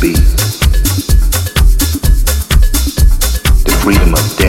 the freedom of